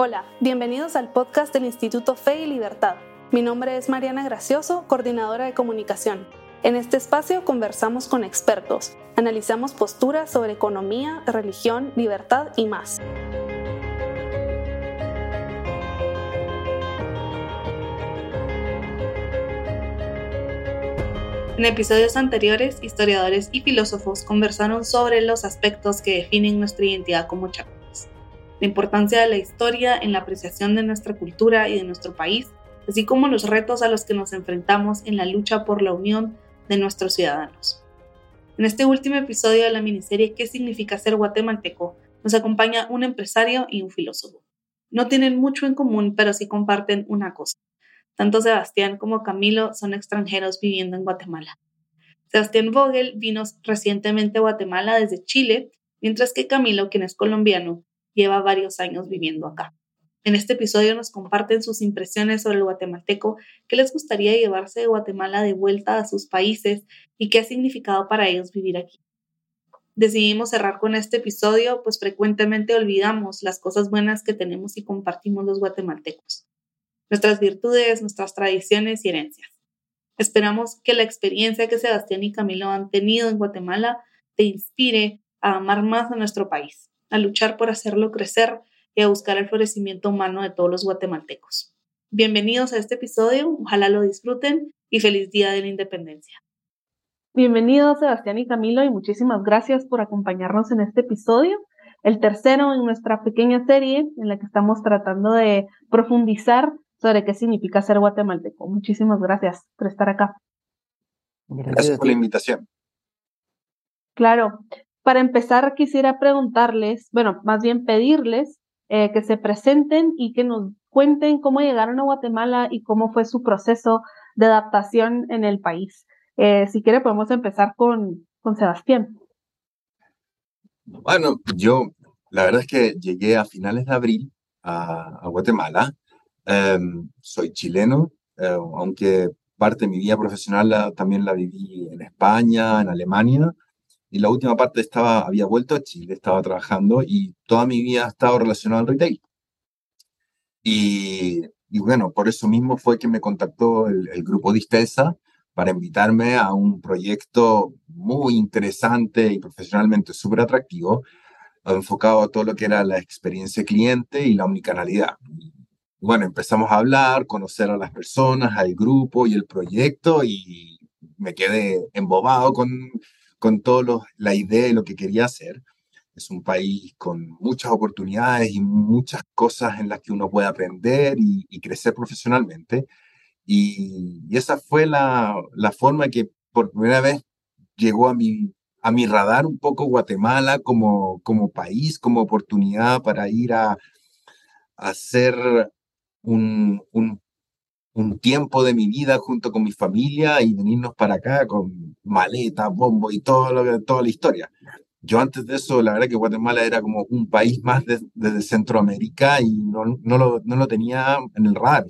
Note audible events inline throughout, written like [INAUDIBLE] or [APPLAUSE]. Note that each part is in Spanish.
Hola, bienvenidos al podcast del Instituto Fe y Libertad. Mi nombre es Mariana Gracioso, coordinadora de comunicación. En este espacio conversamos con expertos, analizamos posturas sobre economía, religión, libertad y más. En episodios anteriores, historiadores y filósofos conversaron sobre los aspectos que definen nuestra identidad como chapas la importancia de la historia en la apreciación de nuestra cultura y de nuestro país, así como los retos a los que nos enfrentamos en la lucha por la unión de nuestros ciudadanos. En este último episodio de la miniserie ¿Qué significa ser guatemalteco? nos acompaña un empresario y un filósofo. No tienen mucho en común, pero sí comparten una cosa. Tanto Sebastián como Camilo son extranjeros viviendo en Guatemala. Sebastián Vogel vino recientemente a Guatemala desde Chile, mientras que Camilo, quien es colombiano, lleva varios años viviendo acá. En este episodio nos comparten sus impresiones sobre el guatemalteco, qué les gustaría llevarse de Guatemala de vuelta a sus países y qué ha significado para ellos vivir aquí. Decidimos cerrar con este episodio, pues frecuentemente olvidamos las cosas buenas que tenemos y compartimos los guatemaltecos, nuestras virtudes, nuestras tradiciones y herencias. Esperamos que la experiencia que Sebastián y Camilo han tenido en Guatemala te inspire a amar más a nuestro país a luchar por hacerlo crecer y a buscar el florecimiento humano de todos los guatemaltecos. Bienvenidos a este episodio, ojalá lo disfruten y feliz Día de la Independencia. Bienvenidos Sebastián y Camilo y muchísimas gracias por acompañarnos en este episodio, el tercero en nuestra pequeña serie en la que estamos tratando de profundizar sobre qué significa ser guatemalteco. Muchísimas gracias por estar acá. Gracias por la invitación. Claro, para empezar, quisiera preguntarles, bueno, más bien pedirles eh, que se presenten y que nos cuenten cómo llegaron a Guatemala y cómo fue su proceso de adaptación en el país. Eh, si quiere, podemos empezar con, con Sebastián. Bueno, yo la verdad es que llegué a finales de abril a, Guatemala. Em, soy chileno, eh, aunque parte de mi vida profesional también la viví en España, en Alemania y la última parte estaba, había vuelto a Chile, estaba trabajando y toda mi vida ha estado relacionada al retail. Y, y bueno, por eso mismo fue que me contactó el, el grupo Distesa para invitarme a un proyecto muy interesante y profesionalmente súper atractivo, enfocado a todo lo que era la experiencia cliente y la omnicanalidad. bueno, empezamos a hablar, conocer a las personas, al grupo y el proyecto y me quedé embobado con, con todo la idea de lo que quería hacer. Es un país con muchas oportunidades y muchas cosas en las que uno puede aprender y, crecer profesionalmente. Y, esa fue la, la, forma que por primera vez llegó a mi, a mi radar un poco Guatemala como, como país, como oportunidad para ir a, hacer un un tiempo de mi vida junto con mi familia y venirnos para acá con maleta, bombo y todo lo, toda la historia. Yo antes de eso, la verdad que Guatemala era como un país más desde Centroamérica y no, no, lo, no lo tenía en el radar.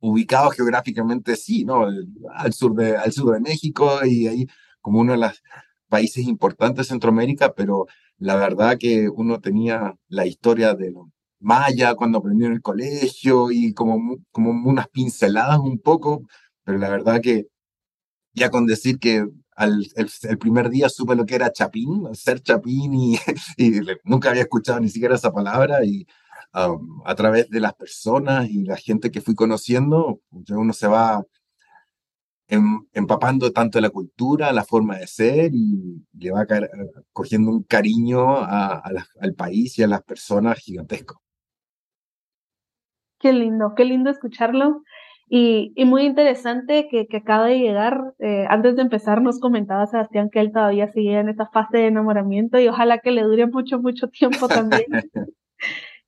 Ubicado geográficamente, sí, ¿no? Al sur de, al sur de México y ahí como uno de los países importantes de Centroamérica, pero la verdad que uno tenía la historia de, maya cuando aprendí en el colegio y como, como unas pinceladas un poco, pero la verdad que ya con decir que al, el, primer día supe lo que era chapín, ser chapín y, [LAUGHS] nunca había escuchado ni siquiera esa palabra y um, a través de las personas y la gente que fui conociendo, uno se va em, empapando tanto la cultura, la forma de ser y le va cogiendo un cariño al país y a las personas gigantesco. Qué lindo, qué lindo escucharlo. Y, y muy interesante que, que acaba de llegar. Eh, antes de empezar, nos comentaba Sebastián que él todavía sigue en esta fase de enamoramiento y ojalá que le dure mucho, mucho tiempo también. [LAUGHS]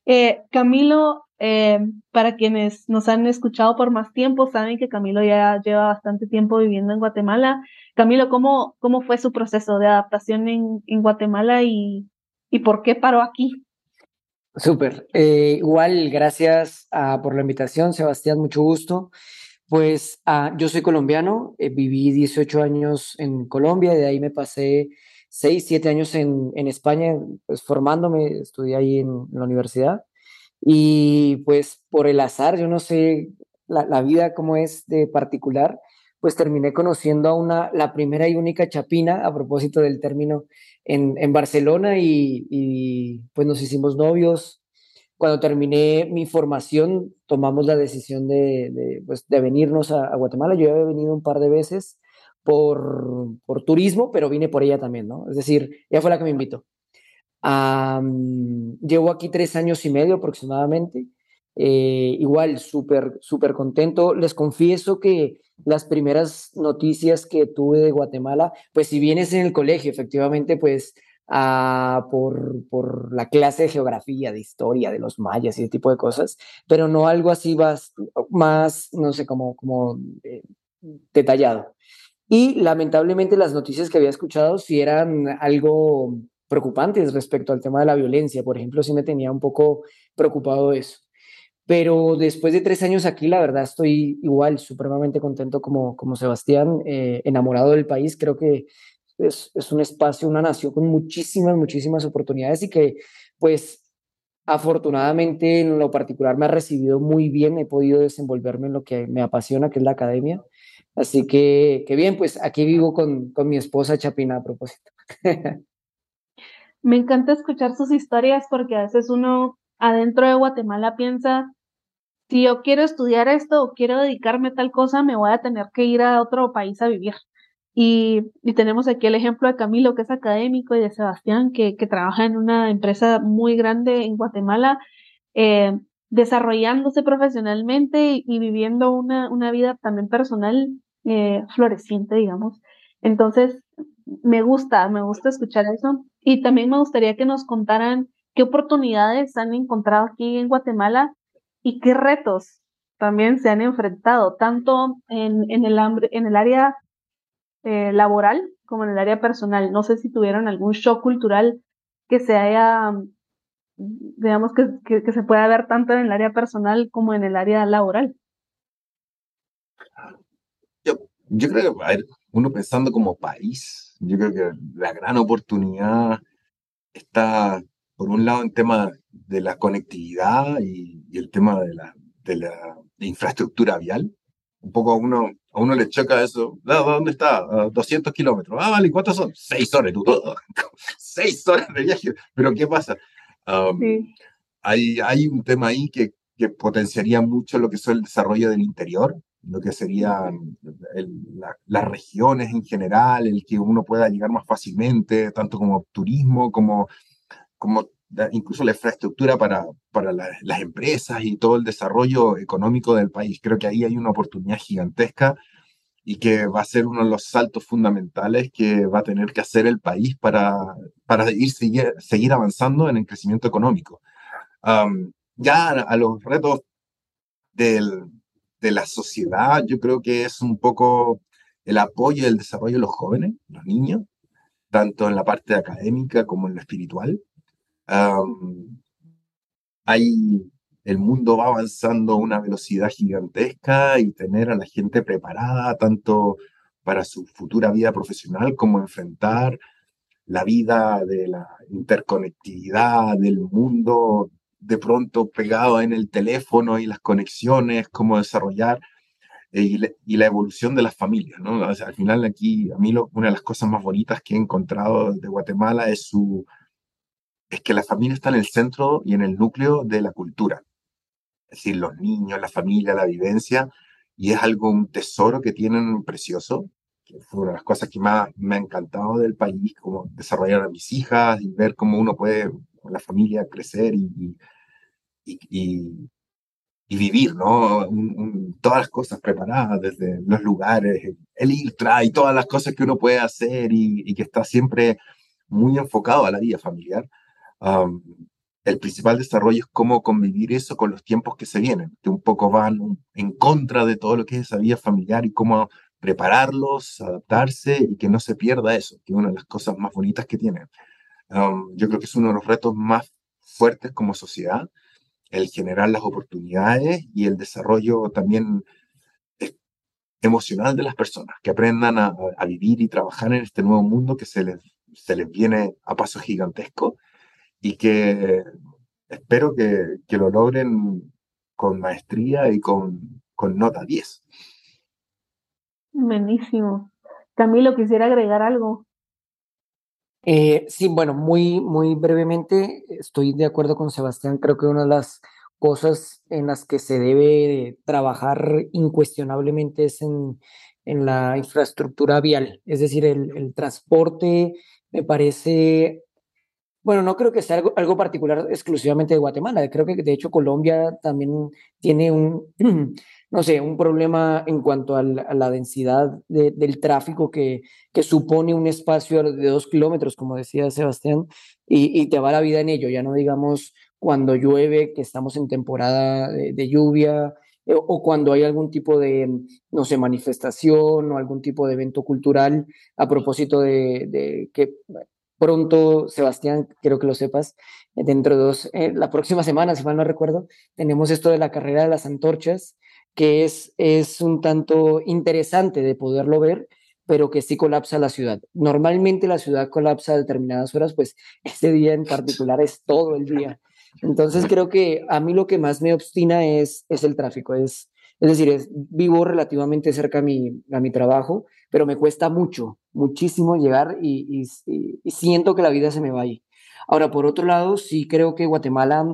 eh, Camilo, eh, para quienes nos han escuchado por más tiempo, saben que Camilo ya lleva bastante tiempo viviendo en Guatemala. Camilo, ¿cómo, cómo fue su proceso de adaptación en, en Guatemala y, y por qué paró aquí? Súper. Eh, igual, gracias ah, por la invitación, Sebastián, mucho gusto. Pues ah, yo soy colombiano, eh, viví 18 años en Colombia, de ahí me pasé 6, 7 años en, en España, pues formándome, estudié ahí en, la universidad. Y pues por el azar, yo no sé la, la vida cómo es de particular, pues terminé conociendo a una, la primera y única chapina, a propósito del término, en, Barcelona y, y, pues nos hicimos novios. Cuando terminé mi formación, tomamos la decisión de, de, pues, de venirnos a, a, Guatemala. Yo ya había venido un par de veces por, por turismo, pero vine por ella también, ¿no? Es decir, ella fue la que me invitó. Llevo aquí tres años y medio aproximadamente. Eh, igual, súper, súper contento. Les confieso que las primeras noticias que tuve de Guatemala, pues si vienes en el colegio, efectivamente, pues uh, por, por, la clase de geografía, de historia, de los mayas y ese tipo de cosas, pero no algo así más, no sé, como, como eh, detallado. Y lamentablemente las noticias que había escuchado sí eran algo preocupantes respecto al tema de la violencia. Por ejemplo, sí me tenía un poco preocupado eso. Pero después de tres años aquí, la verdad estoy igual, supremamente contento como, como Sebastián, eh, enamorado del país. Creo que es, es, un espacio, una nación con muchísimas, muchísimas oportunidades y que pues afortunadamente en lo particular me ha recibido muy bien, he podido desenvolverme en lo que me apasiona, que es la academia. Así que, que bien, pues aquí vivo con, con mi esposa Chapina a propósito. [LAUGHS] me encanta escuchar sus historias porque a veces uno adentro de Guatemala piensa, si yo quiero estudiar esto o quiero dedicarme a tal cosa, me voy a tener que ir a otro país a vivir. Y, y tenemos aquí el ejemplo de Camilo, que es académico, y de Sebastián, que, que trabaja en una empresa muy grande en Guatemala, eh, desarrollándose profesionalmente y, viviendo una, una vida también personal eh, floreciente, digamos. Entonces, me gusta, me gusta escuchar eso. Y también me gustaría que nos contaran qué oportunidades han encontrado aquí en Guatemala y qué retos también se han enfrentado, tanto en, el, área eh, laboral como en el área personal. No sé si tuvieron algún shock cultural que se haya, digamos, que se pueda ver tanto en el área personal como en el área laboral. Yo, yo creo que, a ver, uno pensando como país, yo creo que la gran oportunidad está, por un lado, en tema de la conectividad y, y el tema de la, de la infraestructura vial. Un poco a uno, a uno le choca eso. ¿Dónde está? Uh, 200 kilómetros. Ah, vale, ¿cuántos son? Seis horas. Tú, [LAUGHS] seis horas de viaje. Pero ¿qué pasa? Um, sí. hay, hay un tema ahí que, que potenciaría mucho lo que es el desarrollo del interior, lo que serían el, la, las regiones en general, el que uno pueda llegar más fácilmente, tanto como turismo, como, como incluso la infraestructura para, para la, las empresas y todo el desarrollo económico del país. Creo que ahí hay una oportunidad gigantesca y que va a ser uno de los saltos fundamentales que va a tener que hacer el país para, para ir, seguir, seguir avanzando en el crecimiento económico. Ya a los retos del, de la sociedad, yo creo que es un poco el apoyo y el desarrollo de los jóvenes, los niños, tanto en la parte académica como en lo espiritual. Hay, el mundo va avanzando a una velocidad gigantesca y tener a la gente preparada tanto para su futura vida profesional como enfrentar la vida de la interconectividad del mundo de pronto pegado en el teléfono y las conexiones, cómo desarrollar eh, y, la, evolución de las familias, al final aquí, a mí lo, una de las cosas más bonitas que he encontrado de Guatemala es su, es que la familia está en el centro y en el núcleo de la cultura. Es decir, los niños, la familia, la vivencia, y es algo, un tesoro que tienen precioso, que fue una de las cosas que más me ha encantado del país, como desarrollar a mis hijas y ver cómo uno puede, la familia, crecer y, y, y, vivir, ¿no? Todas las cosas preparadas, desde los lugares, el ir, trae, todas las cosas que uno puede hacer y, que está siempre muy enfocado a la vida familiar. Um, el principal desarrollo es cómo convivir eso con los tiempos que se vienen, que un poco van en contra de todo lo que es esa vida familiar y cómo prepararlos, adaptarse y que no se pierda eso, que es una de las cosas más bonitas que tienen. Um, yo creo que es uno de los retos más fuertes como sociedad, el generar las oportunidades y el desarrollo también emocional de las personas, que aprendan a, a vivir y trabajar en este nuevo mundo que se les, se les viene a paso gigantesco y que espero que, que lo logren con maestría y con, con nota 10. Buenísimo. Camilo, quisiera agregar algo. Eh, sí, bueno, muy, muy brevemente, estoy de acuerdo con Sebastián. Creo que una de las cosas en las que se debe trabajar incuestionablemente es en, en la infraestructura vial, es decir, el, el, transporte me parece, bueno, no creo que sea algo, particular exclusivamente de Guatemala, creo que de hecho Colombia también tiene un, [CLEARS THROAT] no sé, un problema en cuanto a la, densidad de, del tráfico que, supone un espacio de dos kilómetros, como decía Sebastián, y, y te va la vida en ello, ya no digamos cuando llueve, que estamos en temporada de, lluvia, eh, o cuando hay algún tipo de, no sé, manifestación o algún tipo de evento cultural, a propósito de que pronto, Sebastián, quiero que lo sepas, dentro de dos, eh, la próxima semana, si mal no recuerdo, tenemos esto de la carrera de las antorchas, que es, es un tanto interesante de poderlo ver, pero que sí colapsa la ciudad. Normalmente la ciudad colapsa a determinadas horas, pues este día en particular es todo el día. Entonces creo que a mí lo que más me obstina es, es el tráfico, es, es decir, es, vivo relativamente cerca a mi, a mi trabajo, pero me cuesta mucho, muchísimo llegar y, siento que la vida se me va ahí. Ahora, por otro lado, sí creo que Guatemala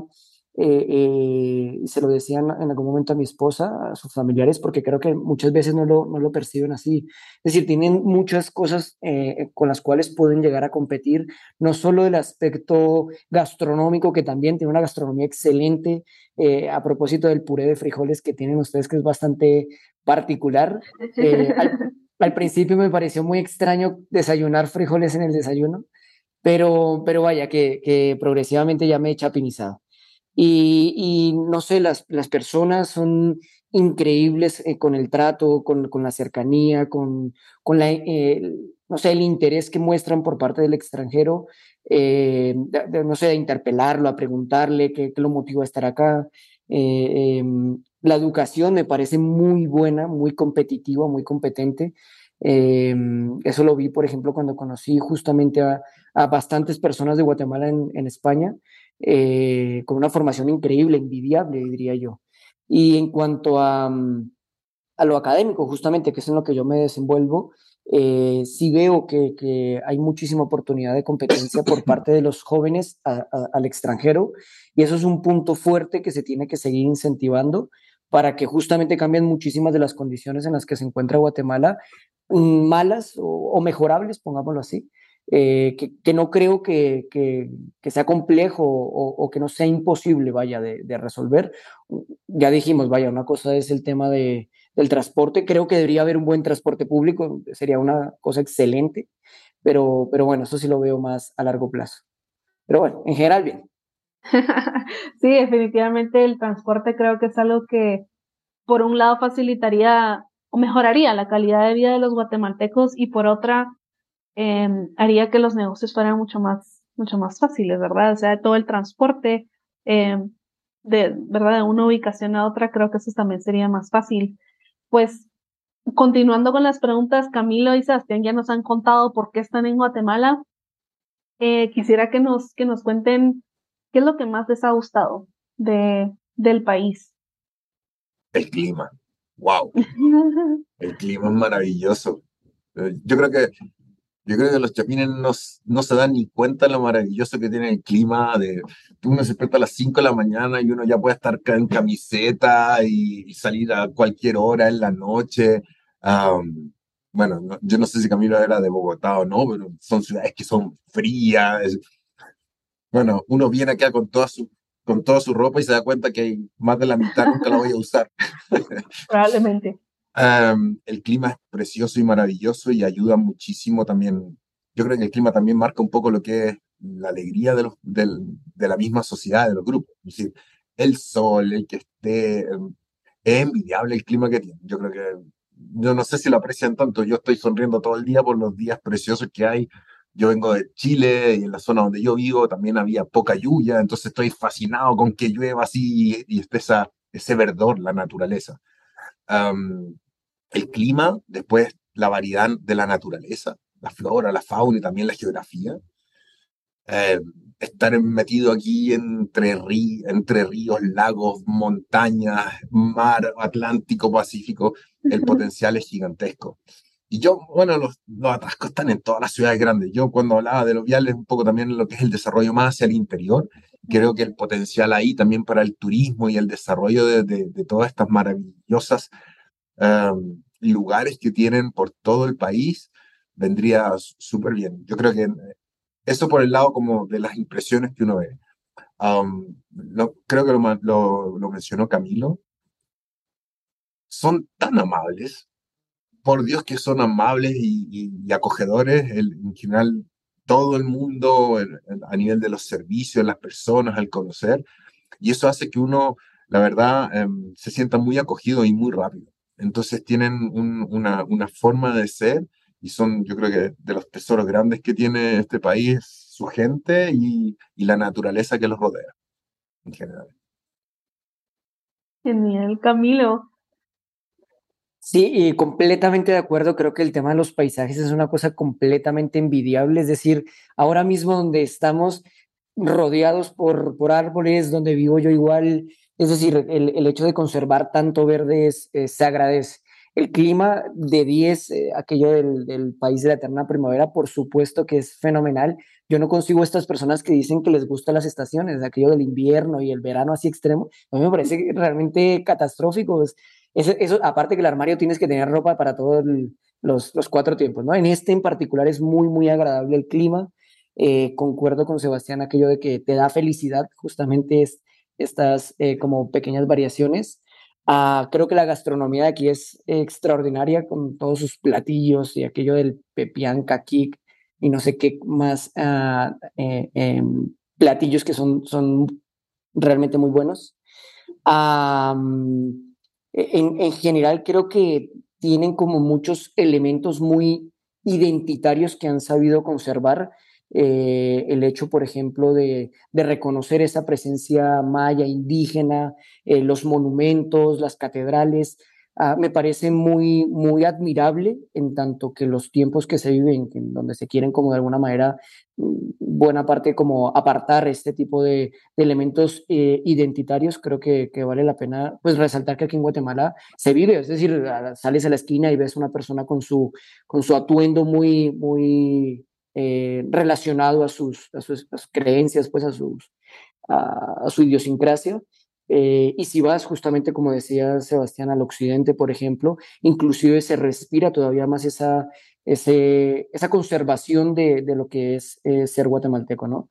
eh, eh, se lo decían en algún momento a mi esposa, a sus familiares, porque creo que muchas veces no lo, no lo perciben así. Es decir, tienen muchas cosas eh, con las cuales pueden llegar a competir, no solo el aspecto gastronómico, que también tiene una gastronomía excelente, a propósito del puré de frijoles que tienen ustedes, que es bastante particular. [LAUGHS] al principio me pareció muy extraño desayunar frijoles en el desayuno, pero, pero vaya, que, progresivamente ya me he chapinizado. Y, no sé, las, las personas son increíbles eh, con el trato, con, con, la cercanía, con, con la, eh, no sé, el interés que muestran por parte del extranjero, eh, no sé, de interpelarlo, a preguntarle qué, qué lo motiva a estar acá. Em, la educación me parece muy buena, muy competitiva, muy competente. Em, eso lo vi, por ejemplo, cuando conocí justamente a, a bastantes personas de Guatemala en, en España eh, con una formación increíble, envidiable, diría yo. Y en cuanto a, mm, a lo académico, justamente, que es en lo que yo me desenvuelvo, eh, sí veo que, que, hay muchísima oportunidad de competencia por [COUGHS] parte de los jóvenes a, al extranjero y eso es un punto fuerte que se tiene que seguir incentivando para que justamente cambien muchísimas de las condiciones en las que se encuentra Guatemala, mm, malas o, mejorables, pongámoslo así, eh, que, no creo que, sea complejo o, que no sea imposible, vaya, de, de, resolver. Ya dijimos, vaya, una cosa es el tema de, del transporte, creo que debería haber un buen transporte público, sería una cosa excelente, pero, pero bueno, eso sí lo veo más a largo plazo. Pero bueno, en general, bien. [LAUGHS] sí, definitivamente el transporte creo que es algo que, por un lado, facilitaría o mejoraría la calidad de vida de los guatemaltecos y por otra, eh, haría que los negocios fueran mucho más, mucho más fáciles, ¿verdad? O sea, todo el transporte, eh, de, ¿verdad? De una ubicación a otra, creo que eso también sería más fácil. Pues, continuando con las preguntas, Camilo y Sebastián ya nos han contado por qué están en Guatemala. Eh, quisiera que nos, que nos cuenten qué es lo que más les ha gustado de, del país. El clima. Wow. [LAUGHS] El clima es maravilloso. Eh, yo creo que yo creo que los chapines no, no se dan ni cuenta de lo maravilloso que tiene el clima. De, uno se despierta a las 5 de la mañana y uno ya puede estar en camiseta y, y salir a cualquier hora en la noche. Um, bueno, no, yo no sé si Camilo era de Bogotá o no, pero son ciudades que son frías. Bueno, uno viene acá con toda su, con toda su ropa y se da cuenta que hay más de la mitad nunca la voy a usar. [LAUGHS] Probablemente. Um, el clima es precioso y maravilloso y ayuda muchísimo también. Yo creo que el clima también marca un poco lo que es la alegría de, los, del, de la misma sociedad, de los grupos. Es decir, el sol, el que esté. Um, es envidiable el clima que tiene. Yo creo que. Yo no sé si lo aprecian tanto. Yo estoy sonriendo todo el día por los días preciosos que hay. Yo vengo de Chile y en la zona donde yo vivo también había poca lluvia, entonces estoy fascinado con que llueva así y, esté esa, ese verdor, la naturaleza. Um, el clima, después la variedad de la naturaleza, la flora, la fauna y también la geografía. eh, estar metido aquí entre, entre ríos, lagos, montañas, mar, Atlántico, Pacífico, el potencial es gigantesco. Y yo, bueno, los, los, atascos están en todas las ciudades grandes. Yo cuando hablaba de los viales, un poco también lo que es el desarrollo más hacia el interior, creo que el potencial ahí también para el turismo y el desarrollo de, de, todas estas maravillosas um, lugares que tienen por todo el país vendría súper bien. Yo creo que eso por el lado como de las impresiones que uno ve. Um, creo que lo, lo, mencionó Camilo. Son tan amables, por Dios que son amables y, acogedores, en general todo el mundo a nivel de los servicios, las personas, al conocer, y eso hace que uno, la verdad, em, se sienta muy acogido y muy rápido. Entonces tienen una, forma de ser y son, yo creo que de los tesoros grandes que tiene este país, su gente y, y la naturaleza que los rodea, en general. Genial, Camilo. Sí, y completamente de acuerdo. Creo que el tema de los paisajes es una cosa completamente envidiable. Es decir, ahora mismo donde estamos rodeados por, por árboles, donde vivo yo igual, es decir, el, el hecho de conservar tanto verde es, se agradece. El clima de 10, eh, aquello del, país de la eterna primavera, por supuesto que es fenomenal. Yo no consigo estas personas que dicen que les gustan las estaciones, aquello del invierno y el verano así extremo. A mí me parece realmente catastrófico. Eso, aparte que el armario tienes que tener ropa para todos los, cuatro tiempos, ¿no? En este en particular es muy, muy agradable el clima. Eh, concuerdo con Sebastián aquello de que te da felicidad justamente es, estas eh, como pequeñas variaciones. Ah, creo que la gastronomía de aquí es extraordinaria con todos sus platillos y aquello del pepián kikik y no sé qué más ah, eh, em, platillos que son, son realmente muy buenos. En, en general creo que tienen como muchos elementos muy identitarios que han sabido conservar eh, el hecho, por ejemplo, de, reconocer esa presencia maya, indígena, eh, los monumentos, las catedrales, ah, me parece muy, muy admirable en tanto que los tiempos que se viven, en donde se quieren como de alguna manera, mm, buena parte como apartar este tipo de, elementos eh, identitarios, creo que, que, vale la pena pues resaltar que aquí en Guatemala se vive, es decir, sales a la esquina y ves una persona con su, con su atuendo muy, muy eh, relacionado a sus, a sus, creencias, pues a, sus, a, su idiosincrasia. Eh, y si vas justamente, como decía Sebastián, al occidente, por ejemplo, inclusive se respira todavía más esa, esa conservación de, de, lo que es eh, ser guatemalteco, ¿no?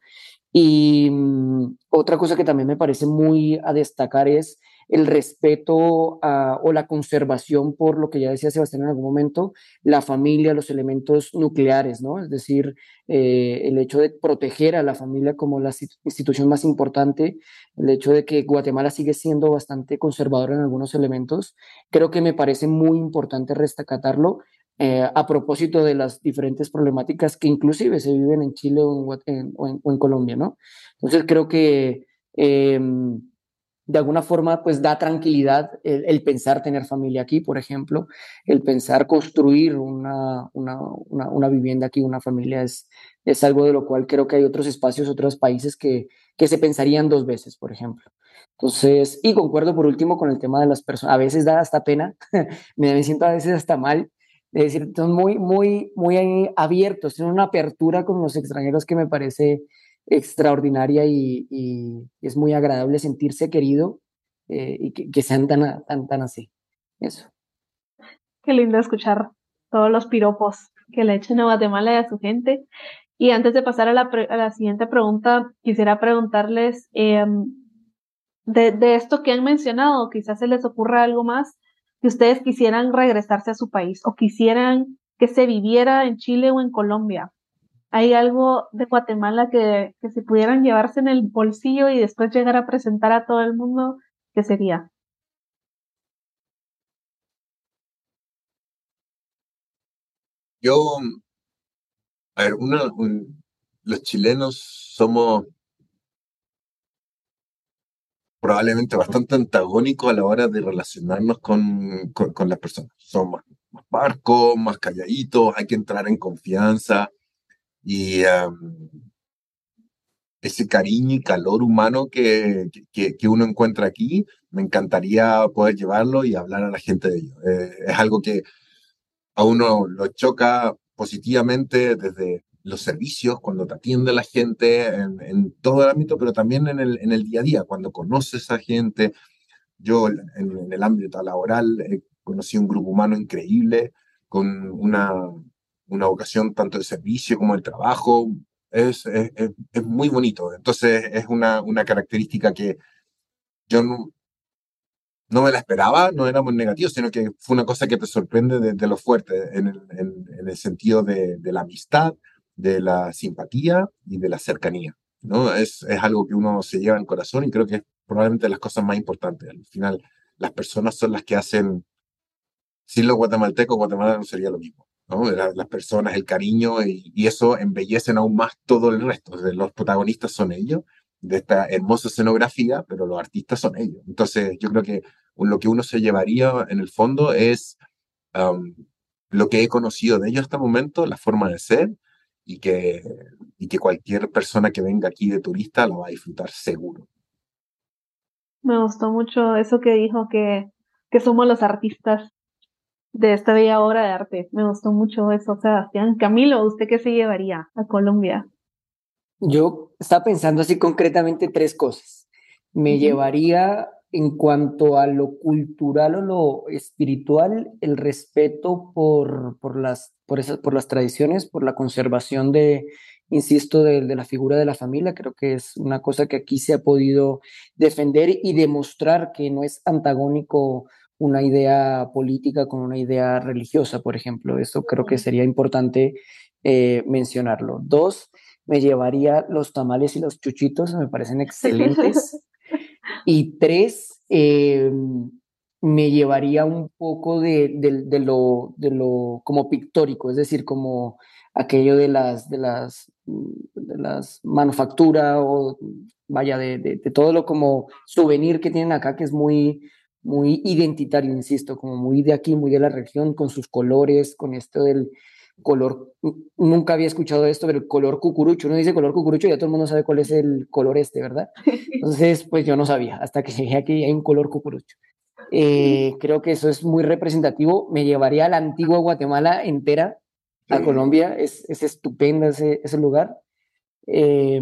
Y mm, otra cosa que también me parece muy a destacar es el respeto o la conservación por lo que ya decía Sebastián en algún momento, la familia, los elementos nucleares, ¿no? Es decir, eh, el hecho de proteger a la familia como la institución más importante, el hecho de que Guatemala sigue siendo bastante conservador en algunos elementos, creo que me parece muy importante restacatarlo. Eh, a propósito de las diferentes problemáticas que inclusive se viven en Chile o en, o en Colombia, ¿no? Entonces creo que em, de alguna forma pues da tranquilidad el, pensar tener familia aquí, por ejemplo, el pensar construir una, una, una, vivienda aquí, una familia, es, es algo de lo cual creo que hay otros espacios, otros países que, que se pensarían dos veces, por ejemplo. Entonces, y concuerdo por último con el tema de las personas, a veces da hasta pena, [LAUGHS] me siento a veces hasta mal, es decir, son muy, muy, muy abiertos, tienen una apertura con los extranjeros que me parece extraordinaria y, es muy agradable sentirse querido eh, y que, sean tan, tan, tan así. Eso. Qué lindo escuchar todos los piropos que le echen a Guatemala y a su gente. Y antes de pasar a la, a la siguiente pregunta, quisiera preguntarles em, de, de, esto que han mencionado, quizás se les ocurra algo más, que ustedes quisieran regresarse a su país o quisieran que se viviera en Chile o en Colombia hay algo de Guatemala que, que si pudieran llevarse en el bolsillo y después llegar a presentar a todo el mundo, ¿qué sería? Yo, a ver, uno, los chilenos somos probablemente bastante antagónicos a la hora de relacionarnos con, con, las personas. Somos más barcos, más calladitos, hay que entrar en confianza y ese cariño y calor humano que, que, que, uno encuentra aquí, me encantaría poder llevarlo y hablar a la gente de ello. Eh, es algo que a uno lo choca positivamente desde los servicios, cuando te atiende la gente en, en, todo el ámbito, pero también en el, en el día a día, cuando conoces a gente. Yo en, en el ámbito laboral he conocido un grupo humano increíble, con una, una vocación tanto de servicio como de trabajo. Es, es, es muy bonito. Entonces es una, una característica que yo no, no me la esperaba, no era muy negativo, sino que fue una cosa que te sorprende de, lo fuerte, en el, en, el sentido de, de, la amistad, de la simpatía y de la cercanía. ¿no? Es, es algo que uno se lleva en el corazón y creo que es probablemente las cosas más importantes. Al final, las personas son las que hacen, sin los guatemaltecos, Guatemala no sería lo mismo. ¿No? Las personas, el cariño y, y, eso embellecen aún más todo el resto. Los protagonistas son ellos de esta hermosa escenografía, pero los artistas son ellos. Entonces, yo creo que lo que uno se llevaría en el fondo es um, lo que he conocido de ellos hasta el momento, la forma de ser, y que, y que cualquier persona que venga aquí de turista lo va a disfrutar seguro. Me gustó mucho eso que dijo, que, que somos los artistas de esta bella obra de arte. Me gustó mucho eso, Sebastián. Camilo, ¿usted qué se llevaría a Colombia? Yo estaba pensando así concretamente tres cosas. Me llevaría en cuanto a lo cultural o lo espiritual, el respeto por, por, las, por, esas, por las tradiciones, por la conservación de, insisto, de, de, la figura de la familia. Creo que es una cosa que aquí se ha podido defender y demostrar que no es antagónico una idea política con una idea religiosa, por ejemplo. Eso creo que sería importante eh, mencionarlo. Dos, me llevaría los tamales y los chuchitos, me parecen excelentes. [LAUGHS] y tres, eh, me llevaría un poco de, de, de, lo, de lo como pictórico, es decir, como aquello de las, de las, de las manufacturas o vaya, de, de, de, todo lo como souvenir que tienen acá, que es muy, muy identitario, insisto, como muy de aquí, muy de la región, con sus colores, con esto del, color, nunca había escuchado esto, pero el color cucurucho, uno dice color cucurucho y ya todo el mundo sabe cuál es el color este, ¿verdad? [LAUGHS] Entonces, pues yo no sabía, hasta que llegué aquí hay un color cucurucho. Eh, creo que eso es muy representativo, me llevaría a la antigua Guatemala entera, a Colombia, es, es estupenda ese, ese lugar. Eh,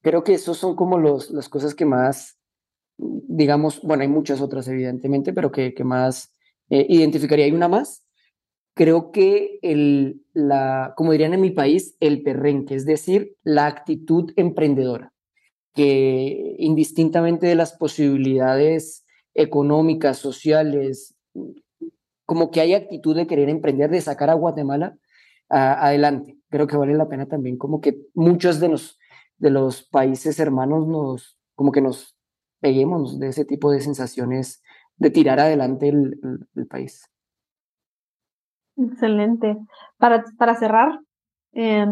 creo que esos son como los, las cosas que más, digamos, bueno, hay muchas otras evidentemente, pero que, que más eh, identificaría. Hay una más, creo que el, la, como dirían en mi país, el perrenque, es decir, la actitud emprendedora, que indistintamente de las posibilidades económicas, sociales, como que hay actitud de querer emprender, de sacar a Guatemala adelante. Creo que vale la pena también, como que muchos de los, de los países hermanos nos, como que nos de ese tipo de sensaciones de tirar adelante el, el, el país. Excelente. Para, para cerrar, eh,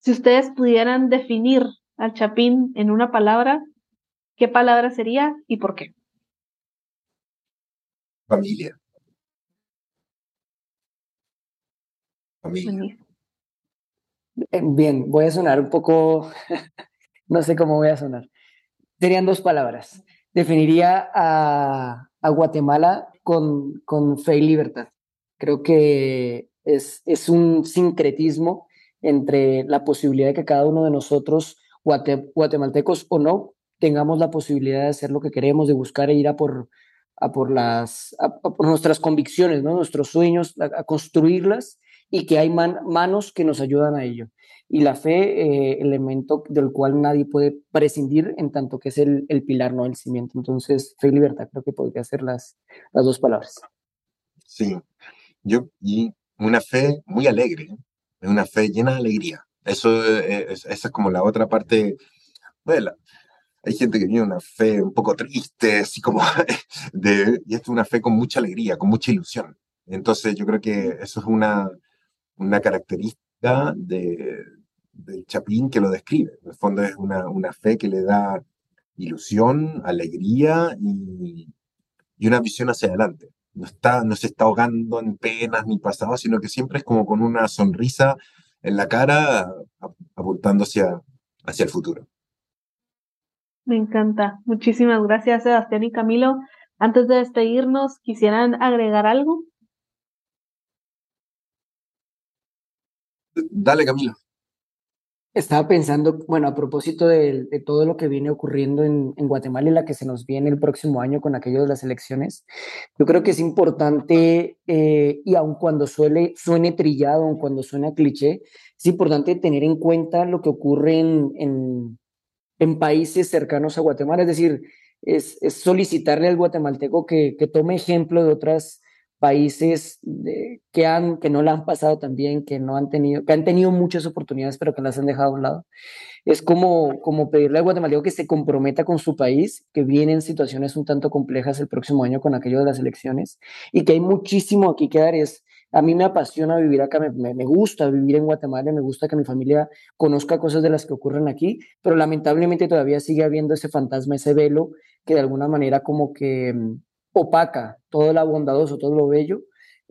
si ustedes pudieran definir al Chapín en una palabra, ¿qué palabra sería y por qué? Familia. Familia. Bien, voy a sonar un poco, [LAUGHS] no sé cómo voy a sonar. Serían dos palabras. Definiría a, Guatemala con, fe y libertad. Creo que es, un sincretismo entre la posibilidad de que cada uno de nosotros, guate, guatemaltecos o no, tengamos la posibilidad de hacer lo que queremos, de buscar e ir a por, las, nuestras convicciones, ¿no? nuestros sueños, a, construirlas y que hay man, manos que nos ayudan a ello. Y la fe, eh, elemento del cual nadie puede prescindir en tanto que es el, el pilar, no el cimiento. Entonces, fe y libertad creo que podría ser las, las dos palabras. Sí, yo, y una fe muy alegre, ¿eh? una fe llena de alegría. Eso es, esa es como la otra parte. Bueno, hay gente que tiene una fe un poco triste, así como [LAUGHS] de, y es una fe con mucha alegría, con mucha ilusión. Entonces yo creo que eso es una, una característica de, del Chapín que lo describe. En el fondo es una, una fe que le da ilusión, alegría y, y una visión hacia adelante no, está, no se está ahogando en penas ni pasado, sino que siempre es como con una sonrisa en la cara apuntando hacia, hacia el futuro. Me encanta. Muchísimas gracias, Sebastián y Camilo. Antes de despedirnos, ¿quisieran agregar algo? Dale, Camilo. Estaba pensando, bueno, a propósito de, todo lo que viene ocurriendo en, Guatemala y la que se nos viene el próximo año con aquello de las elecciones, yo creo que es importante, eh, y aun cuando suele, suene trillado, aun cuando suena cliché, es importante tener en cuenta lo que ocurre en, en, países cercanos a Guatemala, es decir, es, solicitarle al guatemalteco que tome ejemplo de otras países que, han, que no la han pasado tan bien, que, no han tenido, que han tenido muchas oportunidades, pero que las han dejado a un lado. Es como, como pedirle al guatemalteco que se comprometa con su país, que vienen situaciones un tanto complejas el próximo año con aquello de las elecciones, y que hay muchísimo aquí que dar. Es, a mí me apasiona vivir acá, me, me, gusta vivir en Guatemala, me gusta que mi familia conozca cosas de las que ocurren aquí, pero lamentablemente todavía sigue habiendo ese fantasma, ese velo que de alguna manera como que opaca todo lo bondadoso, todo lo bello.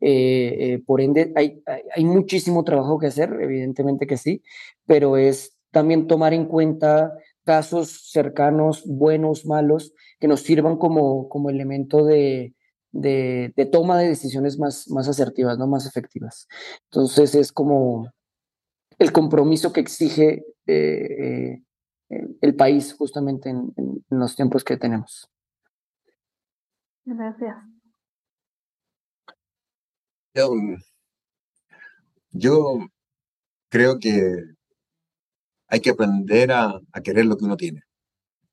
Eh, eh, por ende, hay, hay, muchísimo trabajo que hacer, evidentemente que sí, pero es también tomar en cuenta casos cercanos, buenos, malos, que nos sirvan como, como elemento de, de, toma de decisiones más, más asertivas, ¿no? más efectivas. Entonces es como el compromiso que exige eh, el, país justamente en los tiempos que tenemos. Gracias. Yo, creo que hay que aprender a, querer lo que uno tiene,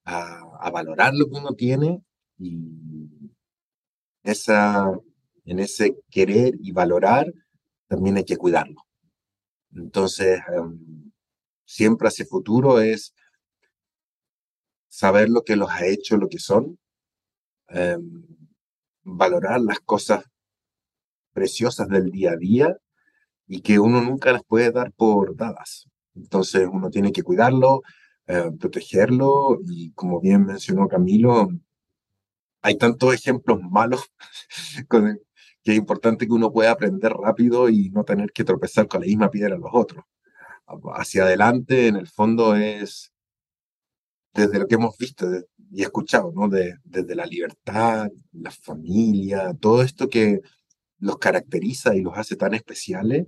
a, valorar lo que uno tiene y esa, en ese querer y valorar también hay que cuidarlo. Entonces, em, siempre hacia futuro es saber lo que los ha hecho, lo que son, em, valorar las cosas preciosas del día a día y que uno nunca las puede dar por dadas. Entonces uno tiene que cuidarlo, eh, protegerlo y como bien mencionó Camilo, hay tantos ejemplos malos [LAUGHS] que es importante que uno pueda aprender rápido y no tener que tropezar con la misma piedra los otros. Hacia adelante, en el fondo, es desde lo que hemos visto y escuchado, ¿no? De, desde la libertad, la familia, todo esto que los caracteriza y los hace tan especiales,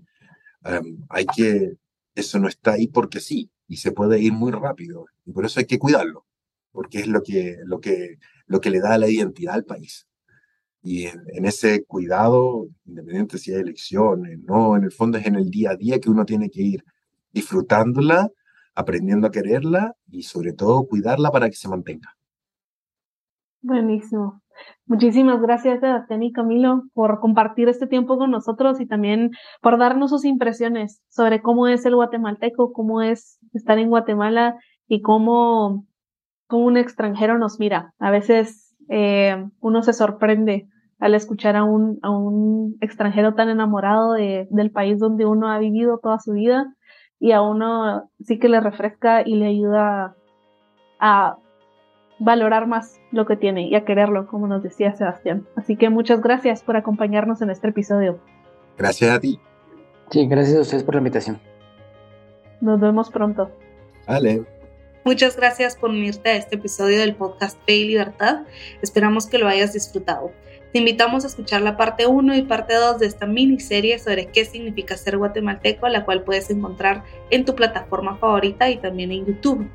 em, hay que, eso no está ahí porque sí, y se puede ir muy rápido, y por eso hay que cuidarlo, porque es lo que, lo que, lo que le da la identidad al país. Y en, en ese cuidado, independiente si hay elecciones, no, en el fondo es en el día a día que uno tiene que ir disfrutándola aprendiendo a quererla y sobre todo cuidarla para que se mantenga. Buenísimo. Muchísimas gracias, Sebastián y Camilo, por compartir este tiempo con nosotros y también por darnos sus impresiones sobre cómo es el guatemalteco, cómo es estar en Guatemala y cómo, cómo un extranjero nos mira. A veces eh, uno se sorprende al escuchar a un, a un extranjero tan enamorado de, del país donde uno ha vivido toda su vida y a uno sí que le refresca y le ayuda a valorar más lo que tiene y a quererlo, como nos decía Sebastián. Así que muchas gracias por acompañarnos en este episodio. Gracias a ti. Sí, gracias a ustedes por la invitación. Nos vemos pronto. Vale. Muchas gracias por unirte a este episodio del podcast Fe y Libertad. Esperamos que lo hayas disfrutado. Te invitamos a escuchar la parte 1 y parte 2 de esta miniserie sobre qué significa ser guatemalteco, la cual puedes encontrar en tu plataforma favorita y también en YouTube.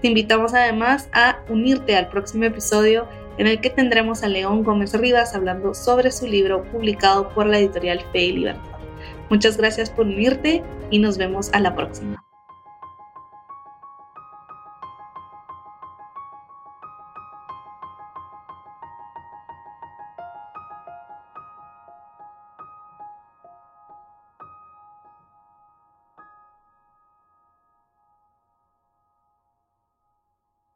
Te invitamos además a unirte al próximo episodio en el que tendremos a León Gómez Rivas hablando sobre su libro publicado por la editorial Fe y Libertad. Muchas gracias por unirte y nos vemos a la próxima.